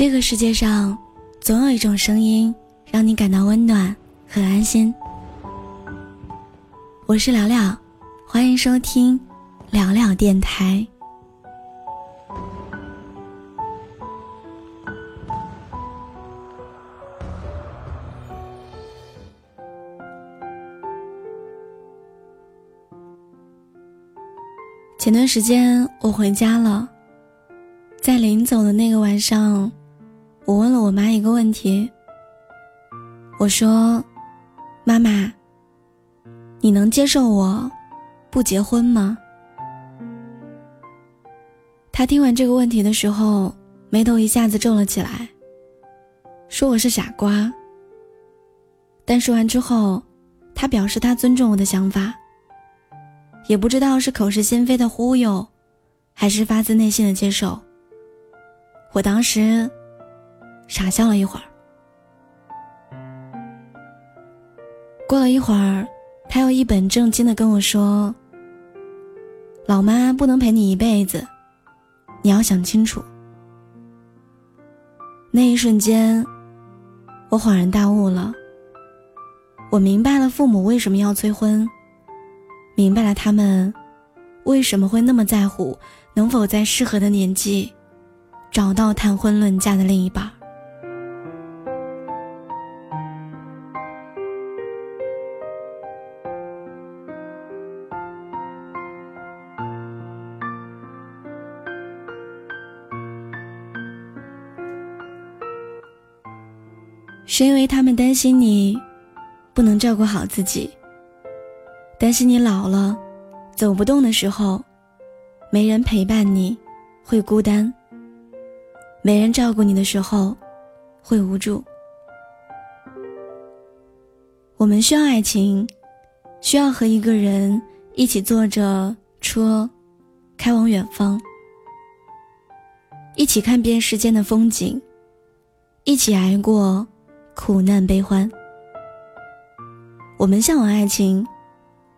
这个世界上，总有一种声音让你感到温暖和安心。我是聊聊，欢迎收听聊聊电台。前段时间我回家了，在临走的那个晚上，我问了我妈一个问题。我说：“妈妈，你能接受我不结婚吗？”她听完这个问题的时候，眉头一下子皱了起来，说我是傻瓜。但说完之后，她表示她尊重我的想法。也不知道是口是心非的忽悠，还是发自内心的接受。我当时傻笑了一会儿。过了一会儿，他又一本正经的跟我说：“老妈不能陪你一辈子，你要想清楚。”那一瞬间，我恍然大悟了。我明白了父母为什么要催婚。明白了，他们为什么会那么在乎能否在适合的年纪找到谈婚论嫁的另一半。是因为他们担心你不能照顾好自己。担心你老了，走不动的时候，没人陪伴你，会孤单；没人照顾你的时候，会无助。我们需要爱情，需要和一个人一起坐着车，开往远方，一起看遍世间的风景，一起挨过苦难悲欢。我们向往爱情。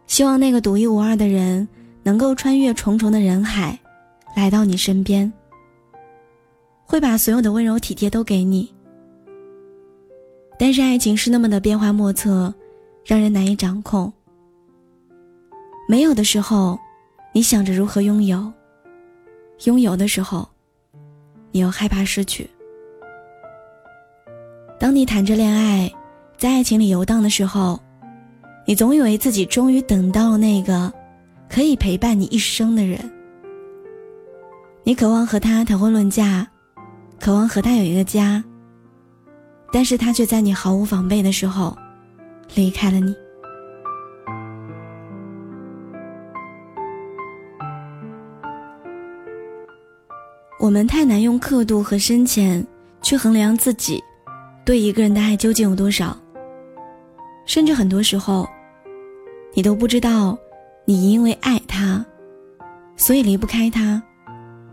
希望那个独一无二的人能够穿越重重的人海，来到你身边，会把所有的温柔体贴都给你。但是爱情是那么的变幻莫测，让人难以掌控。没有的时候，你想着如何拥有；拥有的时候，你又害怕失去。当你谈着恋爱，在爱情里游荡的时候。你总以为自己终于等到了那个可以陪伴你一生的人，你渴望和他谈婚论嫁，渴望和他有一个家。但是他却在你毫无防备的时候离开了你。我们太难用刻度和深浅去衡量自己对一个人的爱究竟有多少。甚至很多时候，你都不知道，你因为爱他，所以离不开他，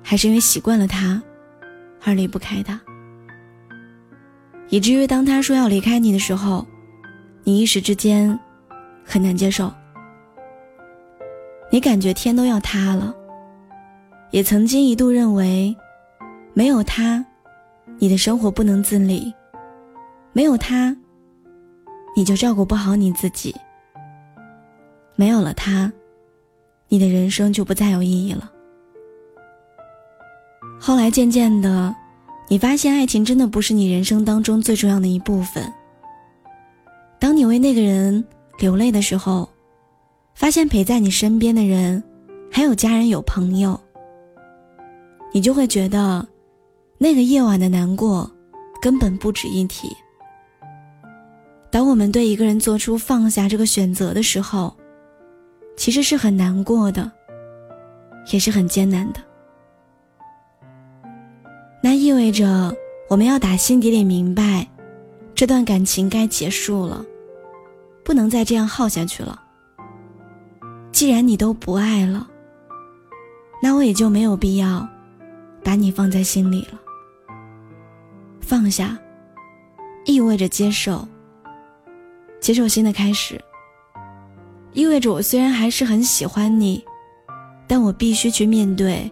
还是因为习惯了他，而离不开他。以至于当他说要离开你的时候，你一时之间很难接受。你感觉天都要塌了，也曾经一度认为，没有他，你的生活不能自理，没有他。你就照顾不好你自己。没有了他，你的人生就不再有意义了。后来渐渐的，你发现爱情真的不是你人生当中最重要的一部分。当你为那个人流泪的时候，发现陪在你身边的人还有家人有朋友，你就会觉得，那个夜晚的难过根本不值一提。当我们对一个人做出放下这个选择的时候，其实是很难过的，也是很艰难的。那意味着我们要打心底里明白，这段感情该结束了，不能再这样耗下去了。既然你都不爱了，那我也就没有必要把你放在心里了。放下，意味着接受。接受新的开始。意味着我虽然还是很喜欢你但我必须去面对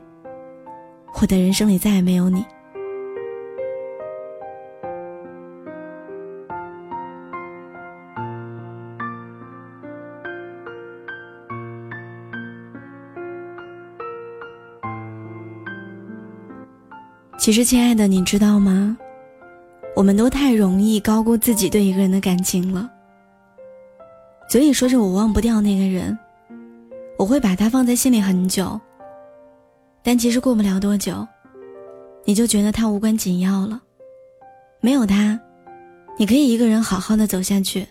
我的人生里再也没有你。其实亲爱的你知道吗？我们都太容易高估自己对一个人的感情了。嘴里说着我忘不掉那个人，我会把他放在心里很久。但其实过不了多久，你就觉得他无关紧要了。没有他，你可以一个人好好的走下去。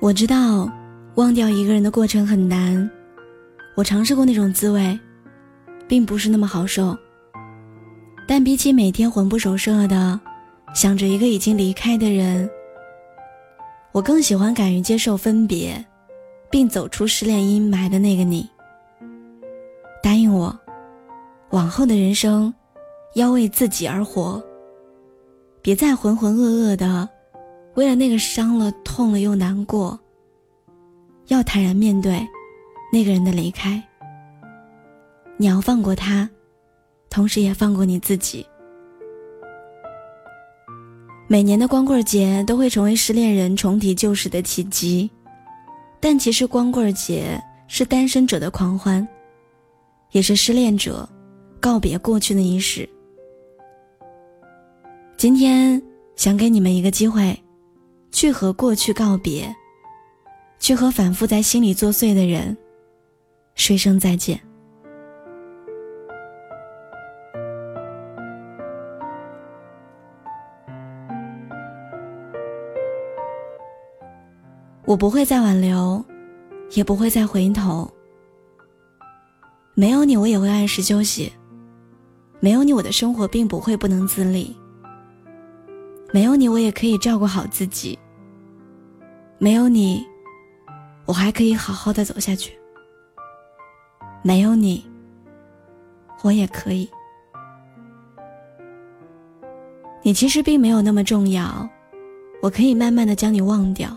我知道，忘掉一个人的过程很难，我尝试过那种滋味。并不是那么好受，但比起每天魂不守舍的想着一个已经离开的人，我更喜欢敢于接受分别，并走出失恋阴霾的那个你。答应我，往后的人生要为自己而活，别再浑浑噩噩的为了那个伤了、痛了又难过。要坦然面对那个人的离开。你要放过他，同时也放过你自己。每年的光棍节都会成为失恋人重提旧时的契机，但其实光棍节是单身者的狂欢，也是失恋者告别过去的仪式。今天想给你们一个机会，去和过去告别，去和反复在心里作祟的人说声再见。我不会再挽留，也不会再回头。没有你，我也会按时休息；没有你，我的生活并不会不能自理；没有你，我也可以照顾好自己；没有你，我还可以好好的走下去；没有你，我也可以。你其实并没有那么重要，我可以慢慢的将你忘掉。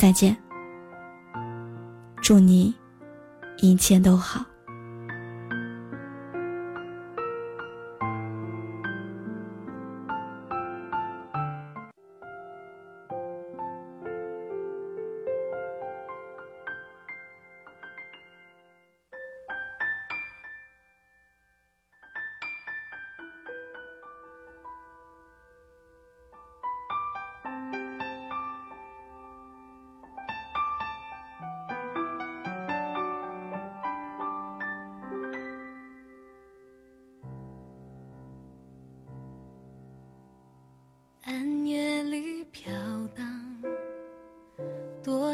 再见，祝你一切都好。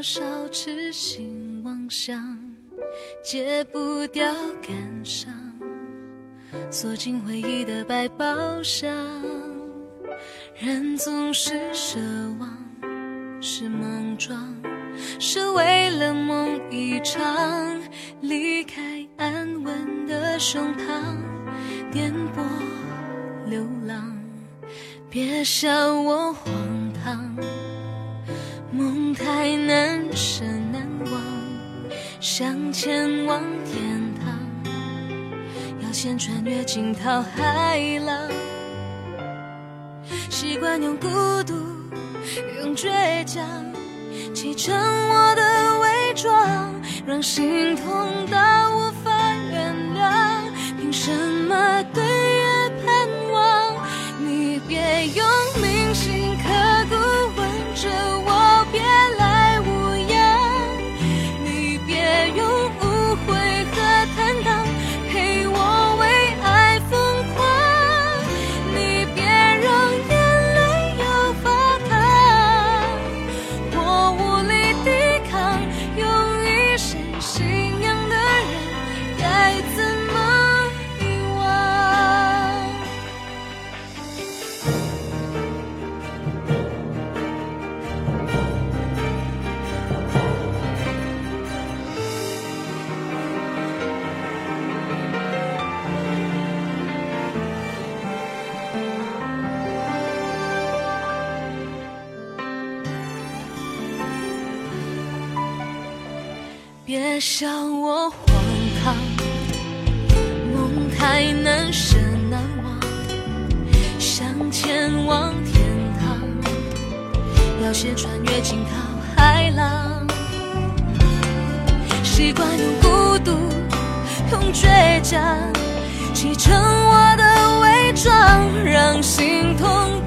少痴心妄想，戒不掉感伤，锁进回忆的百宝箱。人总是奢望，是莽撞，是为了梦一场，离开安稳的胸膛，颠簸流浪。别笑我荒唐。梦太难舍难忘，想前往天堂，要先穿越惊涛骇浪。习惯用孤独，用倔强，砌成我的伪装，让心痛到无法别笑我荒唐，梦太难舍难忘，想前往天堂，要先穿越惊涛骇浪。习惯用孤独，用倔强砌成我的伪装，让心痛。